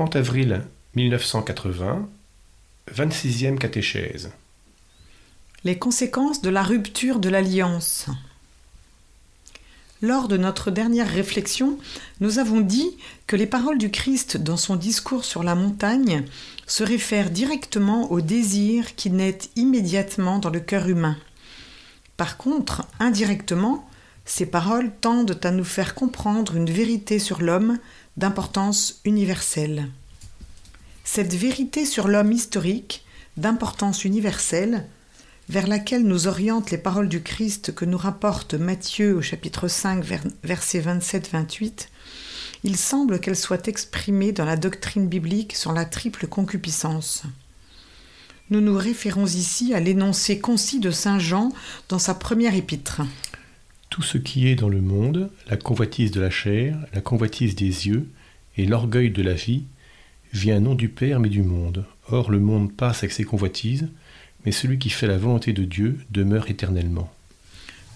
30 avril 1980, 26e catéchèse. Les conséquences de la rupture de l'alliance. Lors de notre dernière réflexion, nous avons dit que les paroles du Christ dans son discours sur la montagne se réfèrent directement au désir qui naît immédiatement dans le cœur humain. Par contre, indirectement, ces paroles tendent à nous faire comprendre une vérité sur l'homme d'importance universelle. Cette vérité sur l'homme historique, d'importance universelle, vers laquelle nous orientent les paroles du Christ que nous rapporte Matthieu au chapitre 5, versets 27-28, il semble qu'elle soit exprimée dans la doctrine biblique sur la triple concupiscence. Nous nous référons ici à l'énoncé concis de Saint Jean dans sa première épître. Tout ce qui est dans le monde, la convoitise de la chair, la convoitise des yeux et l'orgueil de la vie, vient non du Père mais du monde. Or le monde passe avec ses convoitises, mais celui qui fait la volonté de Dieu demeure éternellement.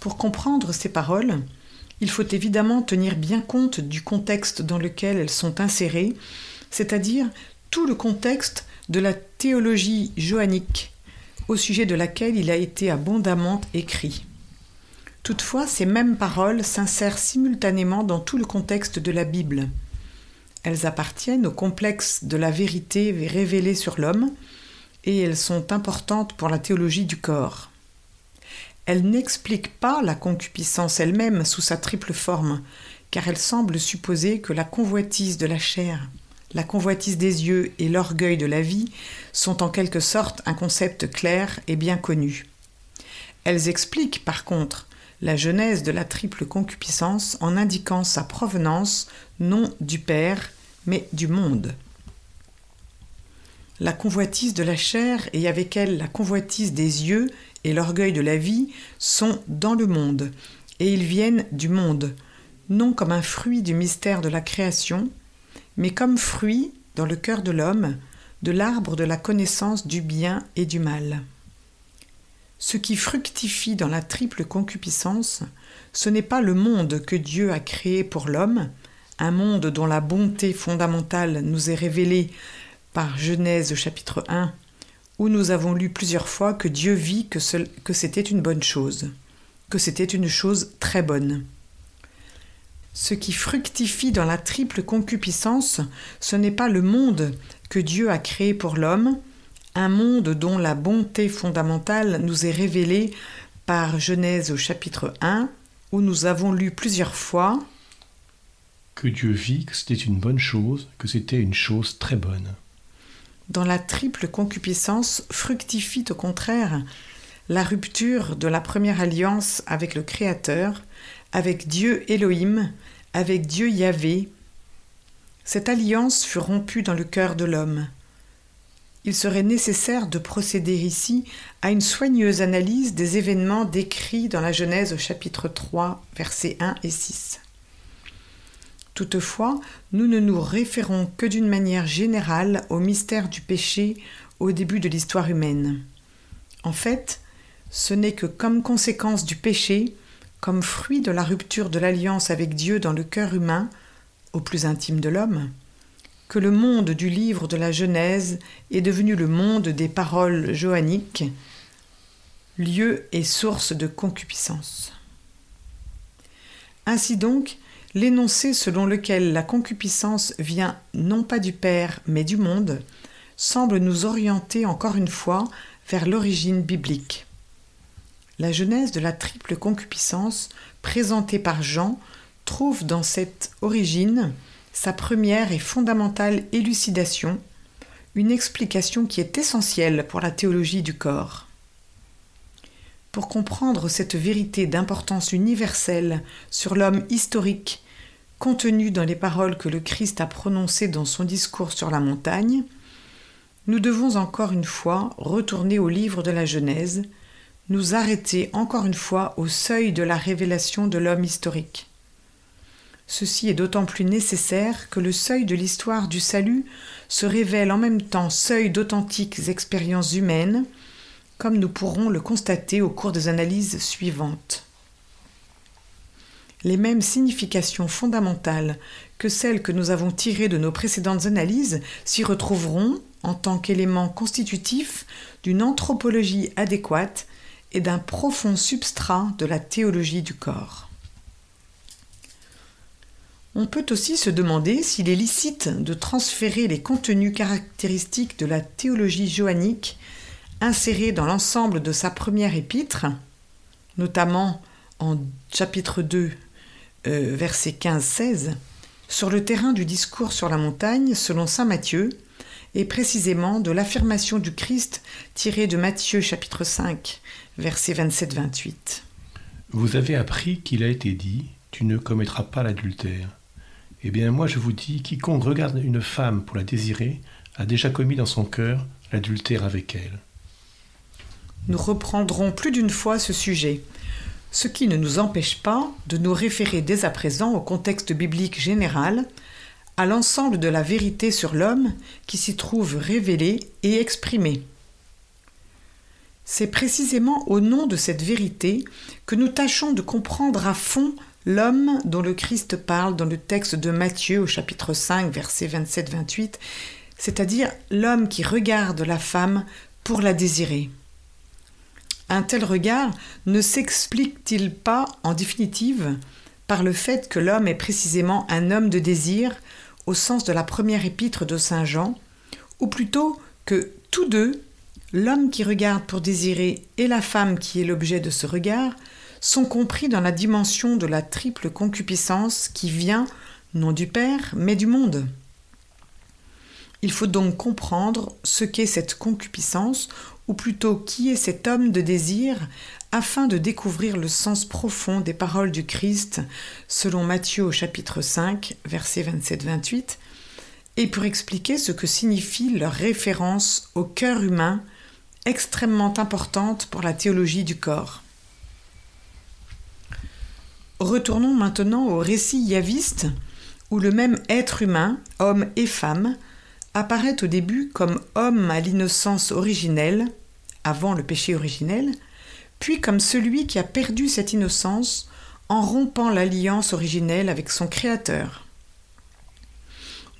Pour comprendre ces paroles, il faut évidemment tenir bien compte du contexte dans lequel elles sont insérées, c'est-à-dire tout le contexte de la théologie johannique, au sujet de laquelle il a été abondamment écrit. Toutefois, ces mêmes paroles s'insèrent simultanément dans tout le contexte de la Bible. Elles appartiennent au complexe de la vérité révélée sur l'homme, et elles sont importantes pour la théologie du corps. Elles n'expliquent pas la concupiscence elle-même sous sa triple forme, car elles semblent supposer que la convoitise de la chair, la convoitise des yeux et l'orgueil de la vie sont en quelque sorte un concept clair et bien connu. Elles expliquent par contre la genèse de la triple concupiscence en indiquant sa provenance non du Père, mais du monde. La convoitise de la chair et avec elle la convoitise des yeux et l'orgueil de la vie sont dans le monde, et ils viennent du monde, non comme un fruit du mystère de la création, mais comme fruit, dans le cœur de l'homme, de l'arbre de la connaissance du bien et du mal. Ce qui fructifie dans la triple concupiscence, ce n'est pas le monde que Dieu a créé pour l'homme, un monde dont la bonté fondamentale nous est révélée par Genèse chapitre 1, où nous avons lu plusieurs fois que Dieu vit que, c'était une bonne chose, que c'était une chose très bonne. Ce qui fructifie dans la triple concupiscence, ce n'est pas le monde que Dieu a créé pour l'homme, un monde dont la bonté fondamentale nous est révélée par Genèse au chapitre 1, où nous avons lu plusieurs fois que Dieu vit que c'était une bonne chose, que c'était une chose très bonne. Dans la triple concupiscence fructifie au contraire la rupture de la première alliance avec le Créateur, avec Dieu Elohim, avec Dieu Yahvé. Cette alliance fut rompue dans le cœur de l'homme il serait nécessaire de procéder ici à une soigneuse analyse des événements décrits dans la Genèse au chapitre 3, versets 1 et 6. Toutefois, nous ne nous référons que d'une manière générale au mystère du péché au début de l'histoire humaine. En fait, ce n'est que comme conséquence du péché, comme fruit de la rupture de l'alliance avec Dieu dans le cœur humain, au plus intime de l'homme, que le monde du livre de la Genèse est devenu le monde des paroles johanniques, lieu et source de concupiscence. Ainsi donc, l'énoncé selon lequel la concupiscence vient non pas du Père mais du monde semble nous orienter encore une fois vers l'origine biblique. La genèse de la triple concupiscence présentée par Jean trouve dans cette origine sa première et fondamentale élucidation, une explication qui est essentielle pour la théologie du corps. Pour comprendre cette vérité d'importance universelle sur l'homme historique contenue dans les paroles que le Christ a prononcées dans son discours sur la montagne, nous devons encore une fois retourner au livre de la Genèse, nous arrêter encore une fois au seuil de la révélation de l'homme historique. Ceci est d'autant plus nécessaire que le seuil de l'histoire du salut se révèle en même temps seuil d'authentiques expériences humaines, comme nous pourrons le constater au cours des analyses suivantes. les mêmes significations fondamentales que celles que nous avons tirées de nos précédentes analyses s'y retrouveront en tant qu'élément constitutif d'une anthropologie adéquate et d'un profond substrat de la théologie du corps. On peut aussi se demander s'il est licite de transférer les contenus caractéristiques de la théologie joannique insérés dans l'ensemble de sa première épître, notamment en chapitre 2, euh, versets 15-16, sur le terrain du discours sur la montagne selon Saint Matthieu, et précisément de l'affirmation du Christ tirée de Matthieu chapitre 5, versets 27-28. Vous avez appris qu'il a été dit, tu ne commettras pas l'adultère. Eh bien moi je vous dis, quiconque regarde une femme pour la désirer a déjà commis dans son cœur l'adultère avec elle. Nous reprendrons plus d'une fois ce sujet, ce qui ne nous empêche pas de nous référer dès à présent au contexte biblique général, à l'ensemble de la vérité sur l'homme qui s'y trouve révélée et exprimée. C'est précisément au nom de cette vérité que nous tâchons de comprendre à fond L'homme dont le Christ parle dans le texte de Matthieu au chapitre 5, versets 27-28, c'est-à-dire l'homme qui regarde la femme pour la désirer. Un tel regard ne s'explique-t-il pas, en définitive, par le fait que l'homme est précisément un homme de désir, au sens de la première épître de Saint Jean, ou plutôt que tous deux, l'homme qui regarde pour désirer et la femme qui est l'objet de ce regard, sont compris dans la dimension de la triple concupiscence qui vient non du Père, mais du monde. Il faut donc comprendre ce qu'est cette concupiscence, ou plutôt qui est cet homme de désir, afin de découvrir le sens profond des paroles du Christ, selon Matthieu chapitre 5, versets 27-28, et pour expliquer ce que signifie leur référence au cœur humain, extrêmement importante pour la théologie du corps. Retournons maintenant au récit yaviste, où le même être humain, homme et femme, apparaît au début comme homme à l'innocence originelle, avant le péché originel, puis comme celui qui a perdu cette innocence en rompant l'alliance originelle avec son Créateur.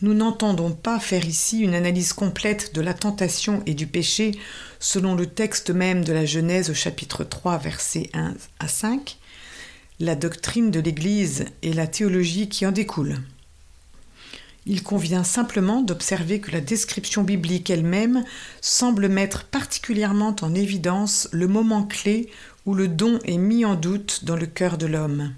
Nous n'entendons pas faire ici une analyse complète de la tentation et du péché selon le texte même de la Genèse au chapitre 3 versets 1 à 5, la doctrine de l'Église et la théologie qui en découlent. Il convient simplement d'observer que la description biblique elle-même semble mettre particulièrement en évidence le moment clé où le don est mis en doute dans le cœur de l'homme.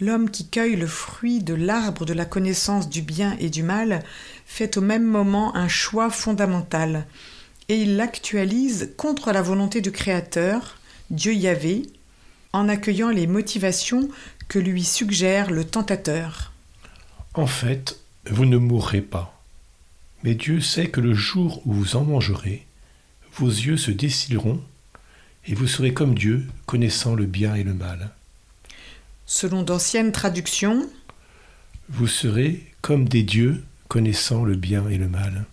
L'homme qui cueille le fruit de l'arbre de la connaissance du bien et du mal fait au même moment un choix fondamental, et il l'actualise contre la volonté du Créateur, Dieu Yahvé, en accueillant les motivations que lui suggère le tentateur. En fait, vous ne mourrez pas. Mais Dieu sait que le jour où vous en mangerez, vos yeux se décileront et vous serez comme Dieu, connaissant le bien et le mal. Selon d'anciennes traductions, vous serez comme des dieux, connaissant le bien et le mal.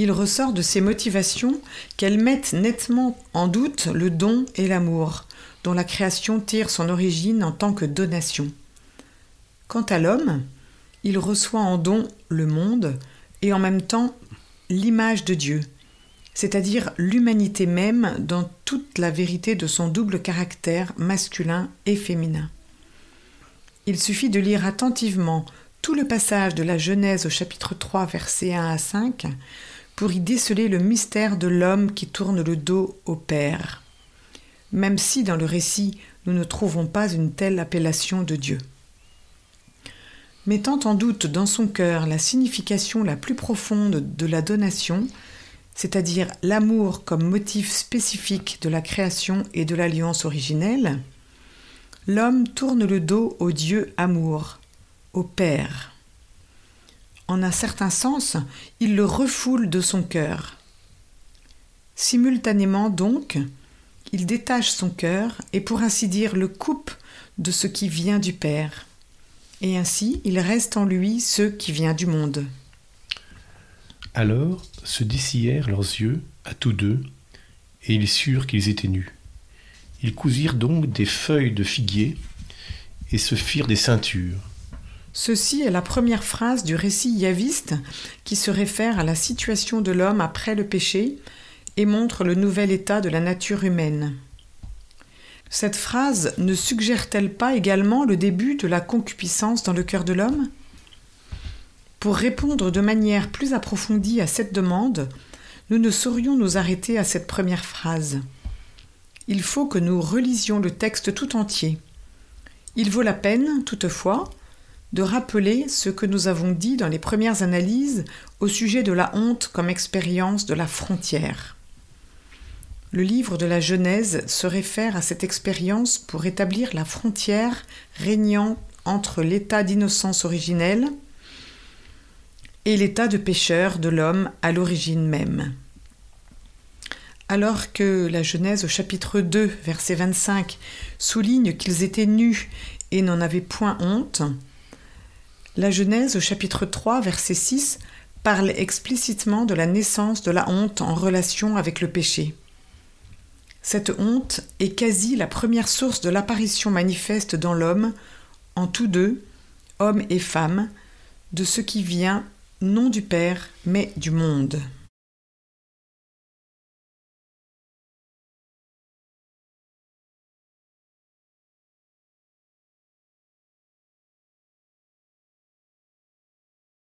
Il ressort de ces motivations qu'elles mettent nettement en doute le don et l'amour, dont la création tire son origine en tant que donation. Quant à l'homme, il reçoit en don le monde et en même temps l'image de Dieu, c'est-à-dire l'humanité même dans toute la vérité de son double caractère masculin et féminin. Il suffit de lire attentivement tout le passage de la Genèse au chapitre 3 versets 1 à 5 pour y déceler le mystère de l'homme qui tourne le dos au Père même si dans le récit nous ne trouvons pas une telle appellation de Dieu. Mettant en doute dans son cœur la signification la plus profonde de la donation, c'est-à-dire l'amour comme motif spécifique de la création et de l'alliance originelle, l'homme tourne le dos au Dieu amour, au Père. En un certain sens, il le refoule de son cœur. Simultanément donc, il détache son cœur et pour ainsi dire le coupe de ce qui vient du Père. Et ainsi il reste en lui ce qui vient du monde. Alors se dessillèrent leurs yeux à tous deux, et ils surent qu'ils étaient nus. Ils cousirent donc des feuilles de figuier et se firent des ceintures. Ceci est la première phrase du récit yaviste qui se réfère à la situation de l'homme après le péché et montre le nouvel état de la nature humaine. Cette phrase ne suggère-t-elle pas également le début de la concupiscence dans le cœur de l'homme? Pour répondre de manière plus approfondie à cette demande, nous ne saurions nous arrêter à cette première phrase. Il faut que nous relisions le texte tout entier. Il vaut la peine, toutefois, de rappeler ce que nous avons dit dans les premières analyses au sujet de la honte comme expérience de la frontière. Le livre de la Genèse se réfère à cette expérience pour établir la frontière régnant entre l'état d'innocence originelle et l'état de pécheur de l'homme à l'origine même. Alors que la Genèse au chapitre 2, verset 25, souligne qu'ils étaient nus et n'en avaient point honte, la Genèse au chapitre 3, verset 6 parle explicitement de la naissance de la honte en relation avec le péché. Cette honte est quasi la première source de l'apparition manifeste dans l'homme, en tous deux, homme et femme, de ce qui vient non du Père, mais du monde.